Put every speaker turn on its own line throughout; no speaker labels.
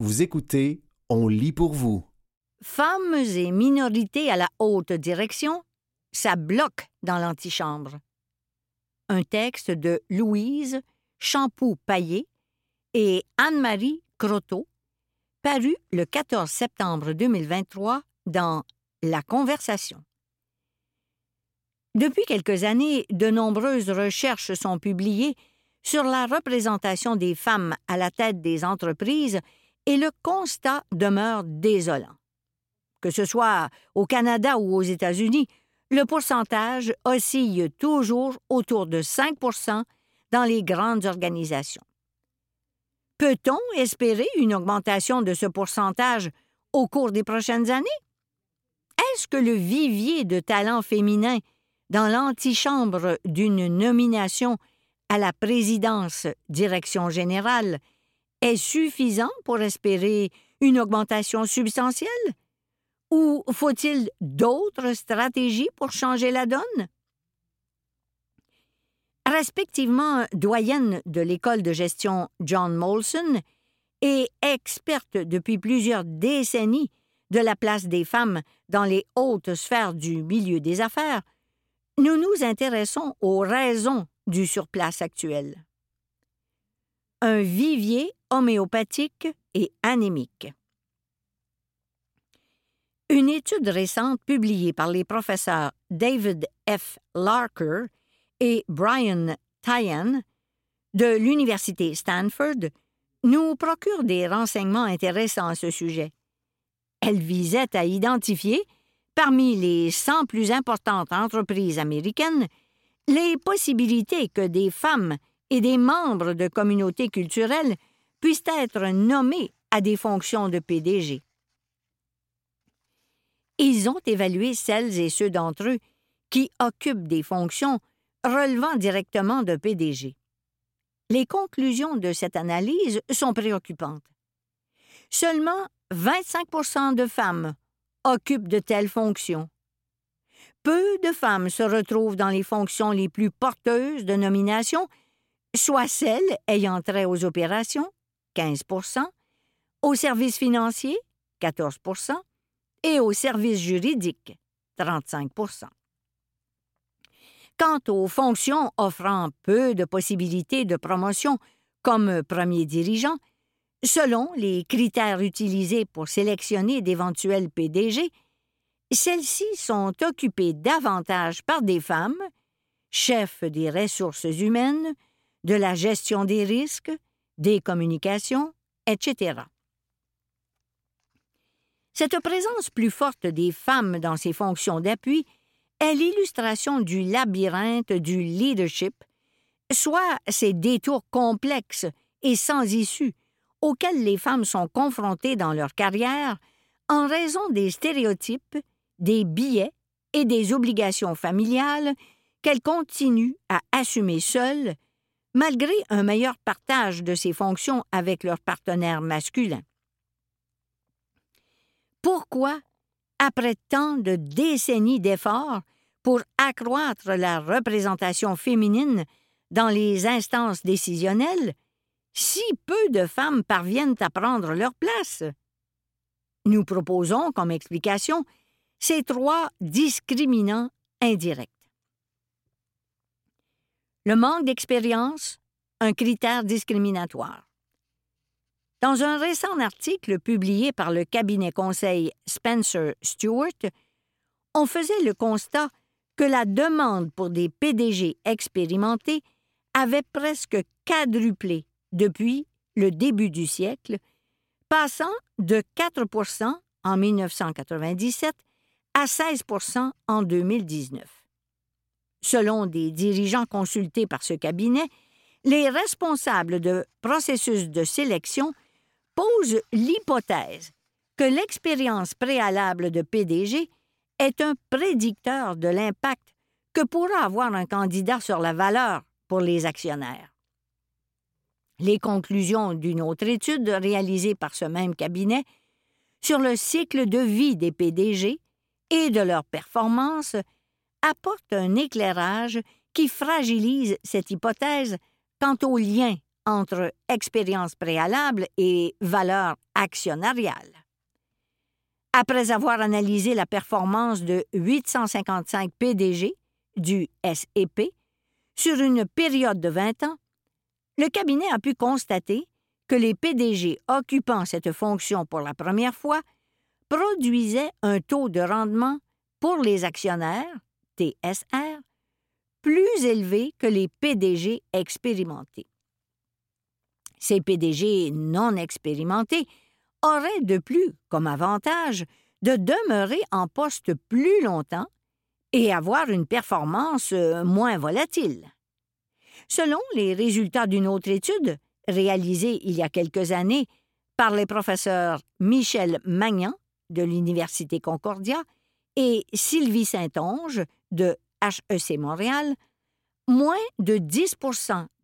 Vous écoutez On lit pour vous.
Femmes et minorités à la haute direction, ça bloque dans l'antichambre. Un texte de Louise Champoux-Paillé et Anne-Marie Croteau, paru le 14 septembre 2023 dans La Conversation. Depuis quelques années, de nombreuses recherches sont publiées sur la représentation des femmes à la tête des entreprises et le constat demeure désolant. Que ce soit au Canada ou aux États-Unis, le pourcentage oscille toujours autour de 5 dans les grandes organisations. Peut-on espérer une augmentation de ce pourcentage au cours des prochaines années? Est-ce que le vivier de talents féminins dans l'antichambre d'une nomination à la présidence direction générale est suffisant pour espérer une augmentation substantielle? Ou faut-il d'autres stratégies pour changer la donne? Respectivement doyenne de l'école de gestion John Molson et experte depuis plusieurs décennies de la place des femmes dans les hautes sphères du milieu des affaires, nous nous intéressons aux raisons du surplace actuel. Un vivier homéopathique et anémique. Une étude récente publiée par les professeurs David F. Larker et Brian Tyan de l'Université Stanford nous procure des renseignements intéressants à ce sujet. Elle visait à identifier, parmi les 100 plus importantes entreprises américaines, les possibilités que des femmes et des membres de communautés culturelles puissent être nommés à des fonctions de PDG. Ils ont évalué celles et ceux d'entre eux qui occupent des fonctions relevant directement de PDG. Les conclusions de cette analyse sont préoccupantes. Seulement 25% de femmes occupent de telles fonctions. Peu de femmes se retrouvent dans les fonctions les plus porteuses de nomination, soit celles ayant trait aux opérations, 15% aux services financiers, 14% et aux services juridiques, 35% Quant aux fonctions offrant peu de possibilités de promotion comme premier dirigeant, selon les critères utilisés pour sélectionner d'éventuels PDG, celles-ci sont occupées davantage par des femmes, chefs des ressources humaines, de la gestion des risques, des communications, etc. Cette présence plus forte des femmes dans ces fonctions d'appui est l'illustration du labyrinthe du leadership, soit ces détours complexes et sans issue auxquels les femmes sont confrontées dans leur carrière en raison des stéréotypes, des billets et des obligations familiales qu'elles continuent à assumer seules, malgré un meilleur partage de ces fonctions avec leurs partenaires masculins. Pourquoi après tant de décennies d'efforts pour accroître la représentation féminine dans les instances décisionnelles, si peu de femmes parviennent à prendre leur place? Nous proposons comme explication ces trois discriminants indirects. Le manque d'expérience, un critère discriminatoire. Dans un récent article publié par le cabinet conseil Spencer Stewart, on faisait le constat que la demande pour des PDG expérimentés avait presque quadruplé depuis le début du siècle, passant de 4% en 1997 à 16% en 2019. Selon des dirigeants consultés par ce cabinet, les responsables de processus de sélection pose l'hypothèse que l'expérience préalable de PDG est un prédicteur de l'impact que pourra avoir un candidat sur la valeur pour les actionnaires. Les conclusions d'une autre étude réalisée par ce même cabinet sur le cycle de vie des PDG et de leur performance apportent un éclairage qui fragilise cette hypothèse quant au lien entre expérience préalable et valeur actionnariale. Après avoir analysé la performance de 855 PDG du SEP sur une période de 20 ans, le cabinet a pu constater que les PDG occupant cette fonction pour la première fois produisaient un taux de rendement pour les actionnaires, TSR, plus élevé que les PDG expérimentés. Ces PDG non expérimentés auraient de plus comme avantage de demeurer en poste plus longtemps et avoir une performance euh, moins volatile. Selon les résultats d'une autre étude, réalisée il y a quelques années par les professeurs Michel Magnan de l'Université Concordia et Sylvie Saint-Onge de HEC Montréal, moins de 10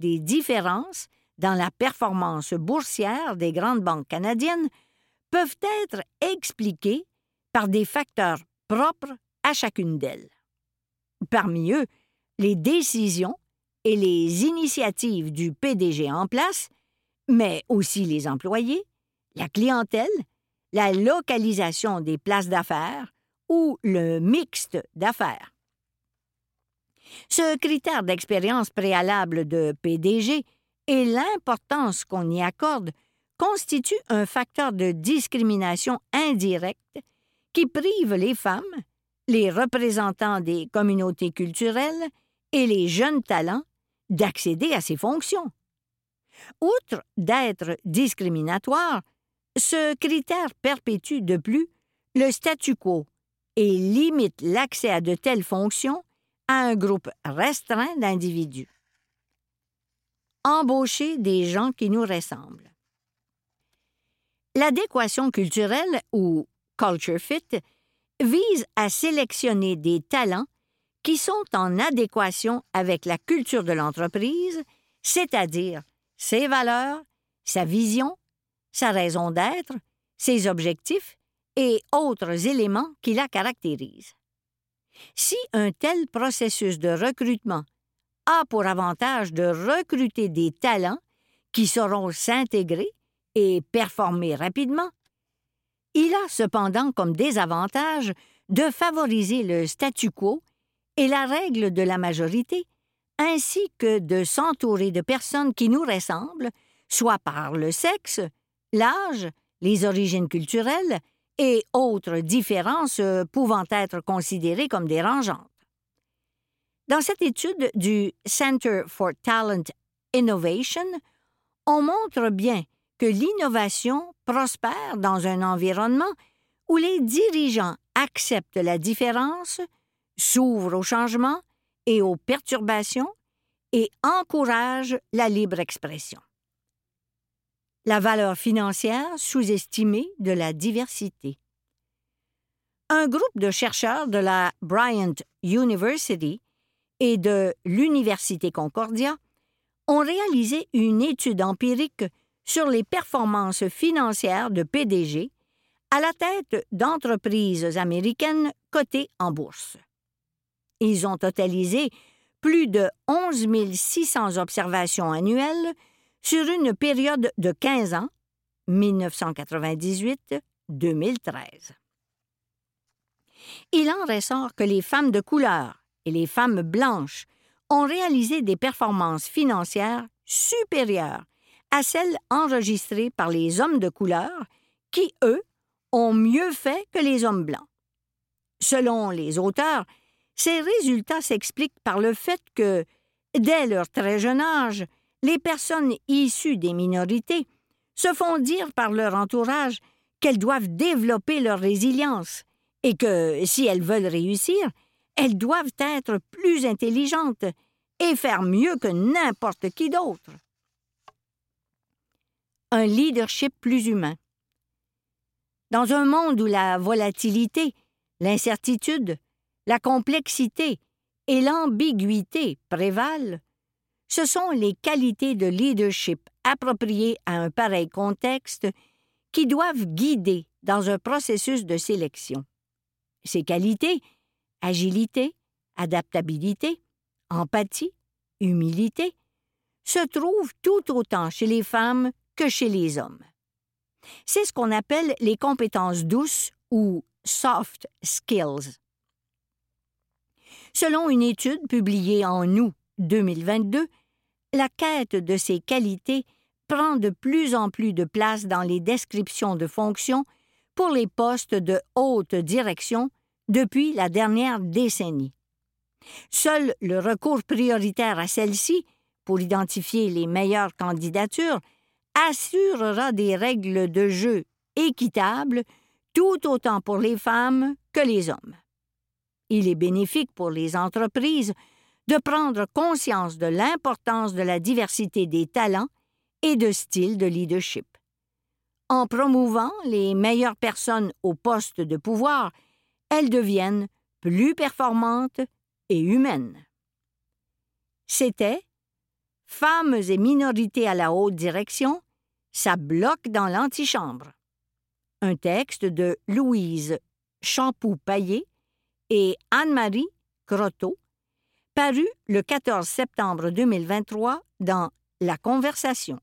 des différences dans la performance boursière des grandes banques canadiennes peuvent être expliquées par des facteurs propres à chacune d'elles. Parmi eux, les décisions et les initiatives du PDG en place, mais aussi les employés, la clientèle, la localisation des places d'affaires ou le mixte d'affaires. Ce critère d'expérience préalable de PDG et l'importance qu'on y accorde constituent un facteur de discrimination indirecte qui prive les femmes, les représentants des communautés culturelles et les jeunes talents d'accéder à ces fonctions. Outre d'être discriminatoire, ce critère perpétue de plus le statu quo et limite l'accès à de telles fonctions à un groupe restreint d'individus. Embaucher des gens qui nous ressemblent. L'adéquation culturelle ou culture fit vise à sélectionner des talents qui sont en adéquation avec la culture de l'entreprise, c'est-à-dire ses valeurs, sa vision, sa raison d'être, ses objectifs et autres éléments qui la caractérisent. Si un tel processus de recrutement a pour avantage de recruter des talents qui sauront s'intégrer et performer rapidement, il a cependant comme désavantage de favoriser le statu quo et la règle de la majorité, ainsi que de s'entourer de personnes qui nous ressemblent, soit par le sexe, l'âge, les origines culturelles et autres différences pouvant être considérées comme dérangeantes. Dans cette étude du Center for Talent Innovation, on montre bien que l'innovation prospère dans un environnement où les dirigeants acceptent la différence, s'ouvrent au changement et aux perturbations et encouragent la libre expression. La valeur financière sous-estimée de la diversité. Un groupe de chercheurs de la Bryant University et de l'Université Concordia ont réalisé une étude empirique sur les performances financières de PDG à la tête d'entreprises américaines cotées en bourse. Ils ont totalisé plus de 11 600 observations annuelles sur une période de 15 ans, 1998-2013. Il en ressort que les femmes de couleur et les femmes blanches ont réalisé des performances financières supérieures à celles enregistrées par les hommes de couleur qui, eux, ont mieux fait que les hommes blancs. Selon les auteurs, ces résultats s'expliquent par le fait que, dès leur très jeune âge, les personnes issues des minorités se font dire par leur entourage qu'elles doivent développer leur résilience et que, si elles veulent réussir, elles doivent être plus intelligentes et faire mieux que n'importe qui d'autre un leadership plus humain. Dans un monde où la volatilité, l'incertitude, la complexité et l'ambiguïté prévalent, ce sont les qualités de leadership appropriées à un pareil contexte qui doivent guider dans un processus de sélection. Ces qualités, agilité, adaptabilité, empathie, humilité, se trouvent tout autant chez les femmes que chez les hommes. C'est ce qu'on appelle les compétences douces ou soft skills. Selon une étude publiée en août 2022, la quête de ces qualités prend de plus en plus de place dans les descriptions de fonctions pour les postes de haute direction depuis la dernière décennie. Seul le recours prioritaire à celle-ci, pour identifier les meilleures candidatures, assurera des règles de jeu équitables tout autant pour les femmes que les hommes. Il est bénéfique pour les entreprises de prendre conscience de l'importance de la diversité des talents et de styles de leadership. En promouvant les meilleures personnes au poste de pouvoir, elles deviennent plus performantes et humaines. C'était Femmes et minorités à la haute direction, ça bloque dans l'antichambre. Un texte de Louise Champoux-Paillé et Anne-Marie Croteau, paru le 14 septembre 2023 dans La Conversation.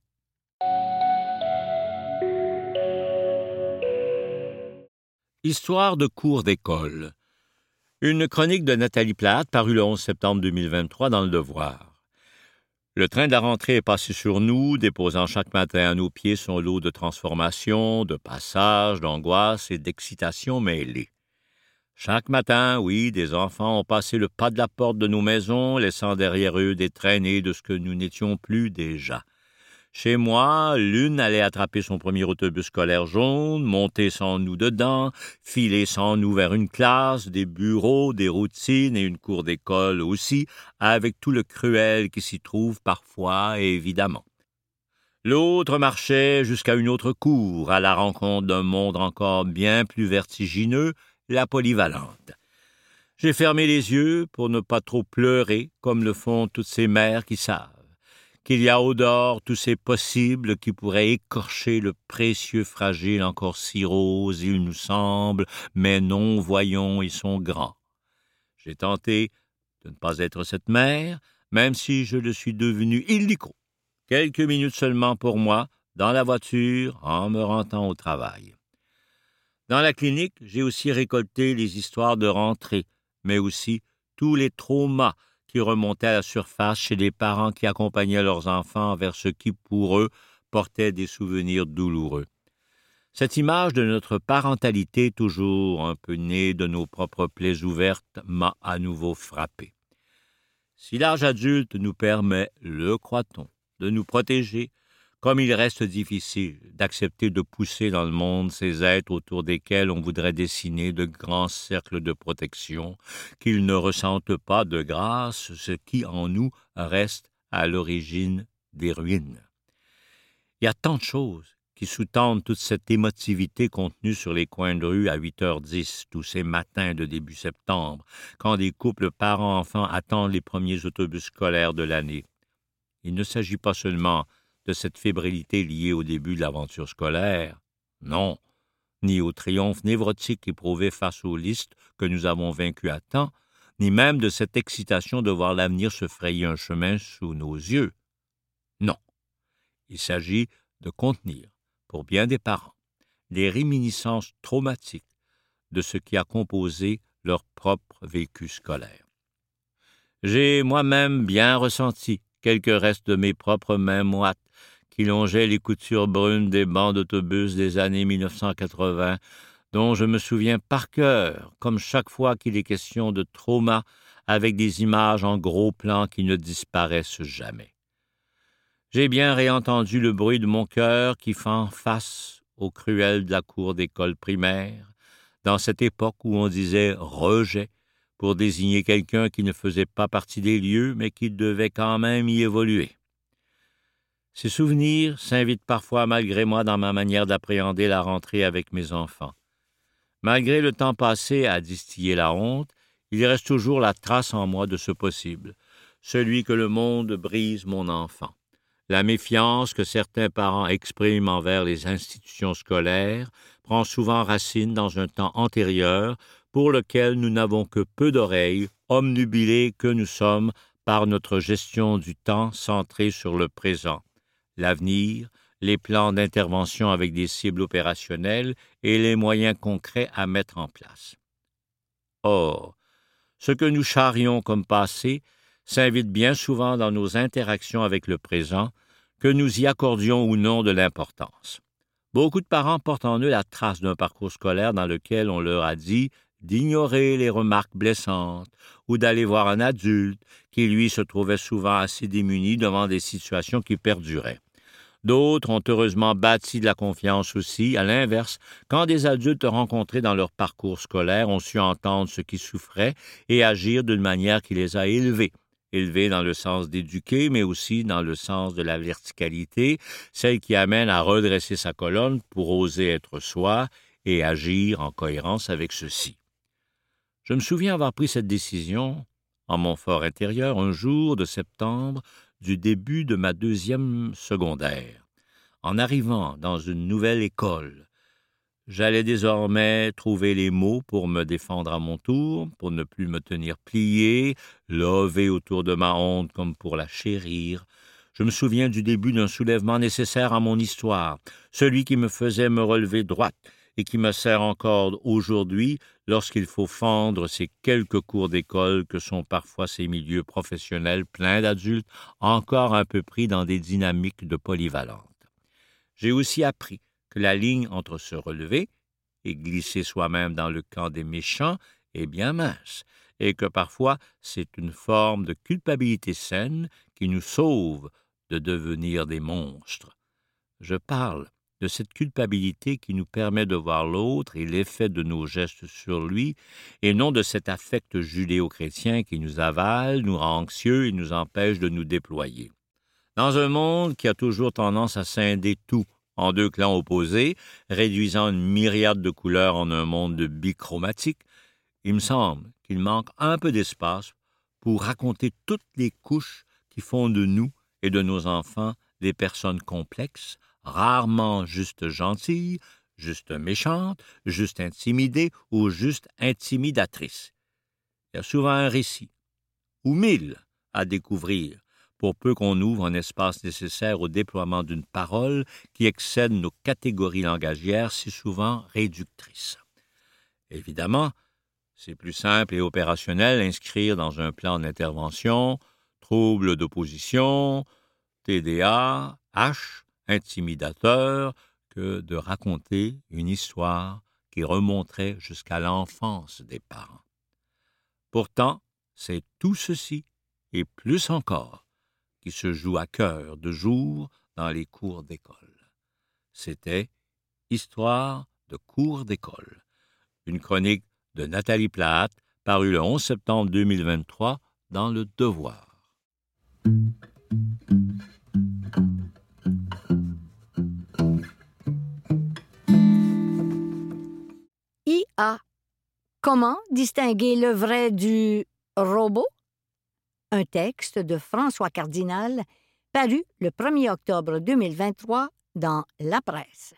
Histoire de cours d'école. Une chronique de Nathalie Platt parue le 11 septembre 2023 dans Le Devoir. Le train de la rentrée est passé sur nous, déposant chaque matin à nos pieds son lot de transformations, de passages, d'angoisses et d'excitations mêlées. Chaque matin, oui, des enfants ont passé le pas de la porte de nos maisons, laissant derrière eux des traînées de ce que nous n'étions plus déjà. Chez moi, l'une allait attraper son premier autobus scolaire jaune, monter sans nous dedans, filer sans nous vers une classe, des bureaux, des routines et une cour d'école aussi, avec tout le cruel qui s'y trouve parfois, évidemment. L'autre marchait jusqu'à une autre cour, à la rencontre d'un monde encore bien plus vertigineux, la polyvalente. J'ai fermé les yeux pour ne pas trop pleurer, comme le font toutes ces mères qui savent qu'il y a au dehors tous ces possibles qui pourraient écorcher le précieux fragile encore si rose, il nous semble, mais non, voyons, ils sont grands. J'ai tenté de ne pas être cette mère, même si je le suis devenu illico. Quelques minutes seulement pour moi, dans la voiture, en me rendant au travail. Dans la clinique, j'ai aussi récolté les histoires de rentrée, mais aussi tous les traumas qui remontait à la surface chez les parents qui accompagnaient leurs enfants vers ce qui, pour eux, portait des souvenirs douloureux. Cette image de notre parentalité toujours un peu née de nos propres plaies ouvertes m'a à nouveau frappé. Si l'âge adulte nous permet, le croit-on, de nous protéger, comme il reste difficile d'accepter de pousser dans le monde ces êtres autour desquels on voudrait dessiner de grands cercles de protection, qu'ils ne ressentent pas de grâce ce qui en nous reste à l'origine des ruines. Il y a tant de choses qui sous-tendent toute cette émotivité contenue sur les coins de rue à 8h10 tous ces matins de début septembre, quand des couples parents-enfants attendent les premiers autobus scolaires de l'année. Il ne s'agit pas seulement de cette fébrilité liée au début de l'aventure scolaire? Non, ni au triomphe névrotique éprouvé face aux listes que nous avons vaincues à temps, ni même de cette excitation de voir l'avenir se frayer un chemin sous nos yeux. Non, il s'agit de contenir, pour bien des parents, les réminiscences traumatiques de ce qui a composé leur propre vécu scolaire. J'ai moi-même bien ressenti quelques restes de mes propres mains moites qui longeaient les coutures brunes des bancs d'autobus des années 1980, dont je me souviens par cœur, comme chaque fois qu'il est question de trauma, avec des images en gros plan qui ne disparaissent jamais. J'ai bien réentendu le bruit de mon cœur qui fait face au cruel de la cour d'école primaire, dans cette époque où on disait rejet pour désigner quelqu'un qui ne faisait pas partie des lieux, mais qui devait quand même y évoluer. Ces souvenirs s'invitent parfois malgré moi dans ma manière d'appréhender la rentrée avec mes enfants. Malgré le temps passé à distiller la honte, il reste toujours la trace en moi de ce possible, celui que le monde brise mon enfant. La méfiance que certains parents expriment envers les institutions scolaires prend souvent racine dans un temps antérieur pour lequel nous n'avons que peu d'oreilles, omnubilés que nous sommes par notre gestion du temps centrée sur le présent l'avenir, les plans d'intervention avec des cibles opérationnelles et les moyens concrets à mettre en place. Or, ce que nous charrions comme passé s'invite bien souvent dans nos interactions avec le présent, que nous y accordions ou non de l'importance. Beaucoup de parents portent en eux la trace d'un parcours scolaire dans lequel on leur a dit d'ignorer les remarques blessantes ou d'aller voir un adulte qui, lui, se trouvait souvent assez démuni devant des situations qui perduraient. D'autres ont heureusement bâti de la confiance aussi, à l'inverse, quand des adultes rencontrés dans leur parcours scolaire ont su entendre ce qui souffrait et agir d'une manière qui les a élevés, élevés dans le sens d'éduquer, mais aussi dans le sens de la verticalité, celle qui amène à redresser sa colonne pour oser être soi et agir en cohérence avec ceci. Je me souviens avoir pris cette décision, en mon fort intérieur, un jour de septembre du début de ma deuxième secondaire. En arrivant dans une nouvelle école, j'allais désormais trouver les mots pour me défendre à mon tour, pour ne plus me tenir plié, lever autour de ma honte comme pour la chérir. Je me souviens du début d'un soulèvement nécessaire à mon histoire, celui qui me faisait me relever droite, et qui me sert encore aujourd'hui lorsqu'il faut fendre ces quelques cours d'école que sont parfois ces milieux professionnels pleins d'adultes encore un peu pris dans des dynamiques de polyvalente. J'ai aussi appris que la ligne entre se relever et glisser soi-même dans le camp des méchants est bien mince, et que parfois c'est une forme de culpabilité saine qui nous sauve de devenir des monstres. Je parle de cette culpabilité qui nous permet de voir l'autre et l'effet de nos gestes sur lui, et non de cet affect judéo-chrétien qui nous avale, nous rend anxieux et nous empêche de nous déployer. Dans un monde qui a toujours tendance à scinder tout en deux clans opposés, réduisant une myriade de couleurs en un monde de bichromatique, il me semble qu'il manque un peu d'espace pour raconter toutes les couches qui font de nous et de nos enfants des personnes complexes, rarement juste gentilles, juste méchantes, juste intimidées ou juste intimidatrices. Il y a souvent un récit, ou mille, à découvrir, pour peu qu'on ouvre un espace nécessaire au déploiement d'une parole qui excède nos catégories langagières si souvent réductrices. Évidemment, c'est plus simple et opérationnel d'inscrire dans un plan d'intervention troubles d'opposition, TDA, H, intimidateur que de raconter une histoire qui remonterait jusqu'à l'enfance des parents. Pourtant, c'est tout ceci, et plus encore, qui se joue à cœur de jour dans les cours d'école. C'était Histoire de cours d'école, une chronique de Nathalie Platt, parue le 11 septembre 2023 dans Le Devoir.
Comment distinguer le vrai du robot? Un texte de François Cardinal paru le 1er octobre 2023 dans La Presse.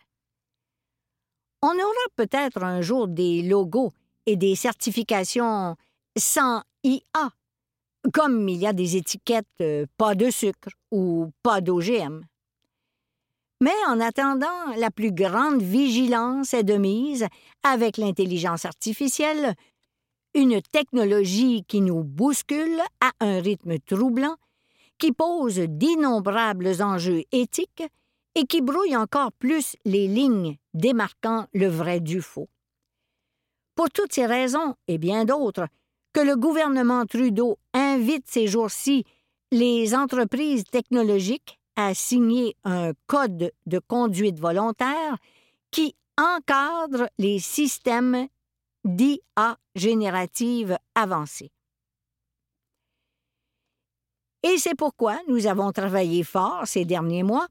On aura peut-être un jour des logos et des certifications sans IA, comme il y a des étiquettes euh, pas de sucre ou pas d'OGM. Mais en attendant, la plus grande vigilance est de mise avec l'intelligence artificielle, une technologie qui nous bouscule à un rythme troublant, qui pose d'innombrables enjeux éthiques et qui brouille encore plus les lignes démarquant le vrai du faux. Pour toutes ces raisons et bien d'autres, que le gouvernement Trudeau invite ces jours-ci les entreprises technologiques a signé un code de conduite volontaire qui encadre les systèmes d'IA générative avancés. Et c'est pourquoi nous avons travaillé fort ces derniers mois,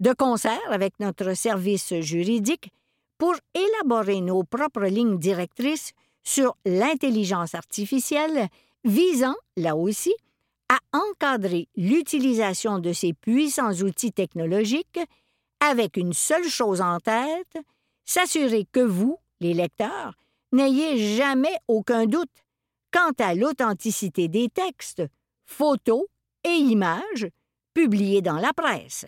de concert avec notre service juridique, pour élaborer nos propres lignes directrices sur l'intelligence artificielle visant, là aussi, à encadrer l'utilisation de ces puissants outils technologiques avec une seule chose en tête, s'assurer que vous, les lecteurs, n'ayez jamais aucun doute quant à l'authenticité des textes, photos et images publiés dans la presse.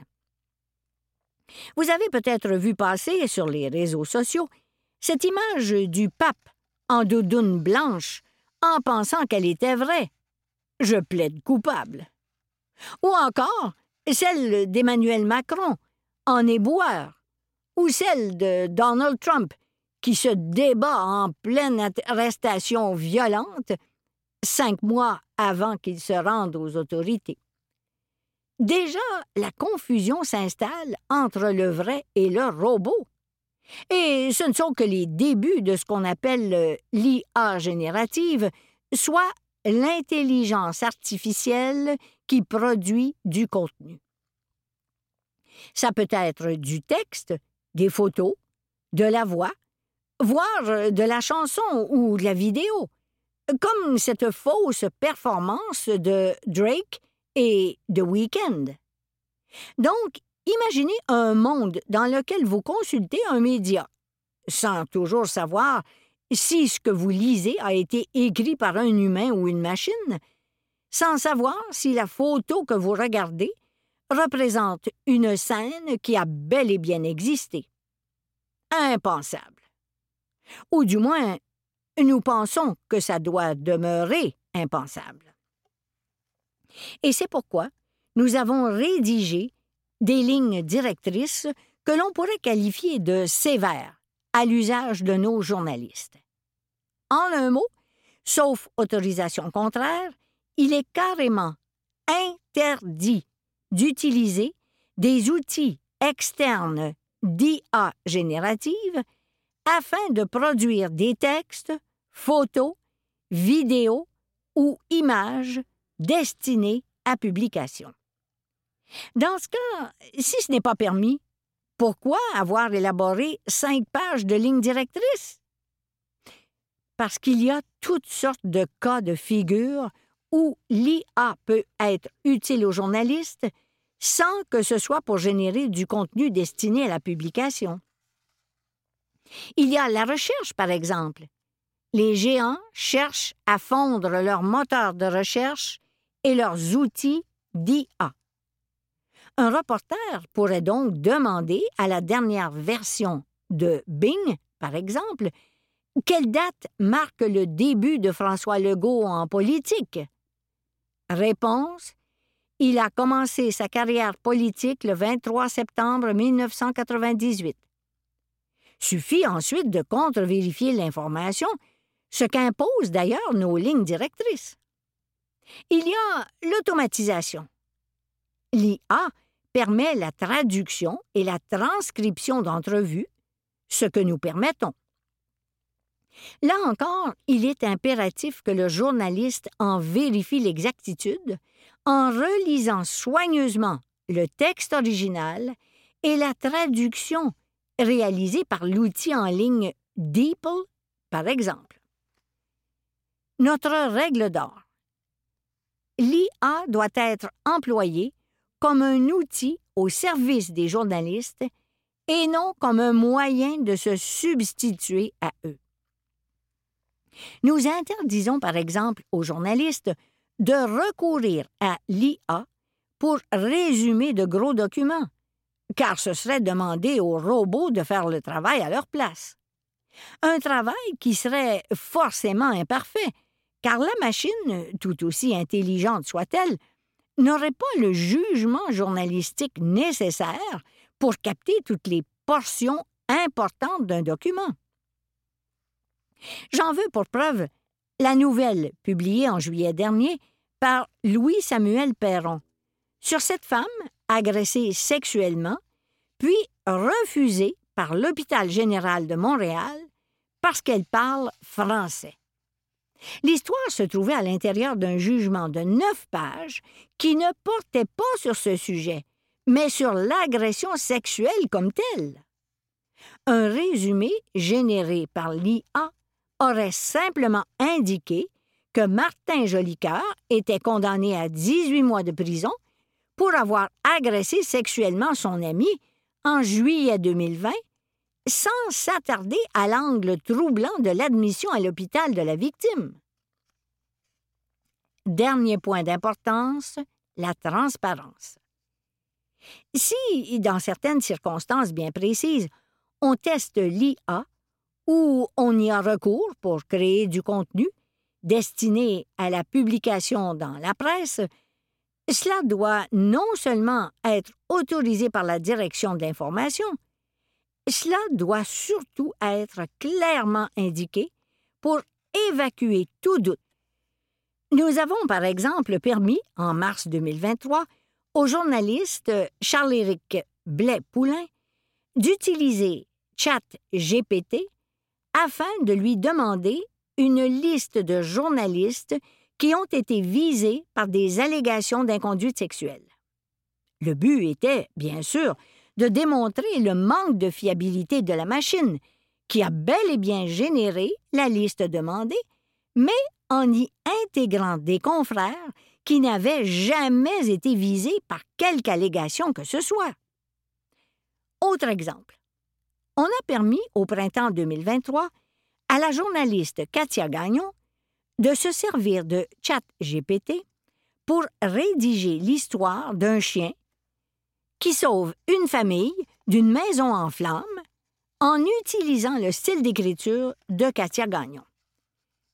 Vous avez peut-être vu passer sur les réseaux sociaux cette image du pape en doudoune blanche en pensant qu'elle était vraie. Je plaide coupable. Ou encore celle d'Emmanuel Macron en éboueur, ou celle de Donald Trump qui se débat en pleine arrestation violente cinq mois avant qu'il se rende aux autorités. Déjà, la confusion s'installe entre le vrai et le robot. Et ce ne sont que les débuts de ce qu'on appelle l'IA générative, soit l'intelligence artificielle qui produit du contenu. Ça peut être du texte, des photos, de la voix, voire de la chanson ou de la vidéo, comme cette fausse performance de Drake et The Weeknd. Donc, imaginez un monde dans lequel vous consultez un média, sans toujours savoir si ce que vous lisez a été écrit par un humain ou une machine, sans savoir si la photo que vous regardez représente une scène qui a bel et bien existé. Impensable. Ou du moins, nous pensons que ça doit demeurer impensable. Et c'est pourquoi nous avons rédigé des lignes directrices que l'on pourrait qualifier de sévères à l'usage de nos journalistes. En un mot, sauf autorisation contraire, il est carrément interdit d'utiliser des outils externes d'IA générative afin de produire des textes, photos, vidéos ou images destinés à publication. Dans ce cas, si ce n'est pas permis, pourquoi avoir élaboré cinq pages de lignes directrices? Parce qu'il y a toutes sortes de cas de figure où l'IA peut être utile aux journalistes sans que ce soit pour générer du contenu destiné à la publication. Il y a la recherche, par exemple. Les géants cherchent à fondre leurs moteurs de recherche et leurs outils d'IA. Un reporter pourrait donc demander à la dernière version de Bing, par exemple, quelle date marque le début de François Legault en politique? Réponse Il a commencé sa carrière politique le 23 septembre 1998. Suffit ensuite de contre-vérifier l'information, ce qu'imposent d'ailleurs nos lignes directrices. Il y a l'automatisation. L'IA permet la traduction et la transcription d'entrevues, ce que nous permettons. Là encore, il est impératif que le journaliste en vérifie l'exactitude en relisant soigneusement le texte original et la traduction réalisée par l'outil en ligne DeepL, par exemple. Notre règle d'or. L'IA doit être employée comme un outil au service des journalistes et non comme un moyen de se substituer à eux. Nous interdisons par exemple aux journalistes de recourir à l'IA pour résumer de gros documents, car ce serait demander aux robots de faire le travail à leur place. Un travail qui serait forcément imparfait, car la machine, tout aussi intelligente soit-elle, n'aurait pas le jugement journalistique nécessaire pour capter toutes les portions importantes d'un document. J'en veux pour preuve la nouvelle publiée en juillet dernier par Louis-Samuel Perron sur cette femme agressée sexuellement, puis refusée par l'Hôpital général de Montréal parce qu'elle parle français. L'histoire se trouvait à l'intérieur d'un jugement de neuf pages qui ne portait pas sur ce sujet, mais sur l'agression sexuelle comme telle. Un résumé généré par l'IA aurait simplement indiqué que Martin Jolicoeur était condamné à 18 mois de prison pour avoir agressé sexuellement son ami en juillet 2020 sans s'attarder à l'angle troublant de l'admission à l'hôpital de la victime. Dernier point d'importance, la transparence. Si, dans certaines circonstances bien précises, on teste l'IA ou on y a recours pour créer du contenu destiné à la publication dans la presse, cela doit non seulement être autorisé par la direction de l'information, cela doit surtout être clairement indiqué pour évacuer tout doute. Nous avons par exemple permis, en mars 2023, au journaliste Charles-Éric Blais-Poulain d'utiliser ChatGPT afin de lui demander une liste de journalistes qui ont été visés par des allégations d'inconduite sexuelle. Le but était, bien sûr, de démontrer le manque de fiabilité de la machine, qui a bel et bien généré la liste demandée, mais en y intégrant des confrères qui n'avaient jamais été visés par quelque allégation que ce soit. Autre exemple. On a permis, au printemps 2023, à la journaliste Katia Gagnon de se servir de ChatGPT pour rédiger l'histoire d'un chien qui sauve une famille d'une maison en flammes en utilisant le style d'écriture de Katia Gagnon.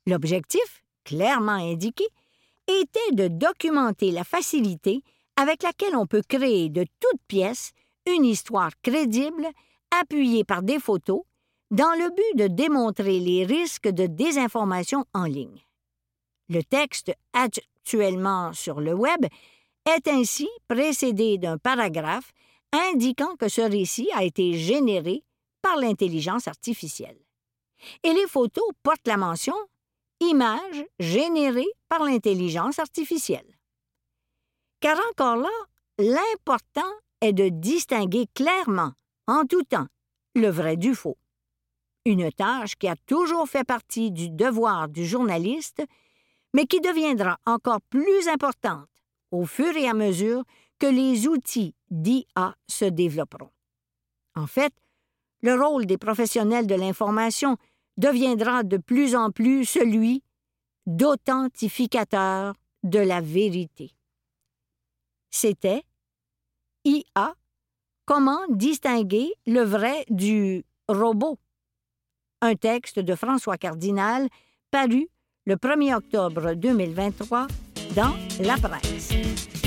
L'objectif, clairement indiqué, était de documenter la facilité avec laquelle on peut créer de toutes pièces une histoire crédible appuyée par des photos dans le but de démontrer les risques de désinformation en ligne. Le texte actuellement sur le Web est ainsi précédé d'un paragraphe indiquant que ce récit a été généré par l'intelligence artificielle. Et les photos portent la mention Images générées par l'intelligence artificielle. Car encore là, l'important est de distinguer clairement, en tout temps, le vrai du faux. Une tâche qui a toujours fait partie du devoir du journaliste, mais qui deviendra encore plus importante au fur et à mesure que les outils d'IA se développeront. En fait, le rôle des professionnels de l'information deviendra de plus en plus celui d'authentificateur de la vérité. C'était IA, comment distinguer le vrai du robot? Un texte de François Cardinal paru le 1er octobre 2023 dans la presse.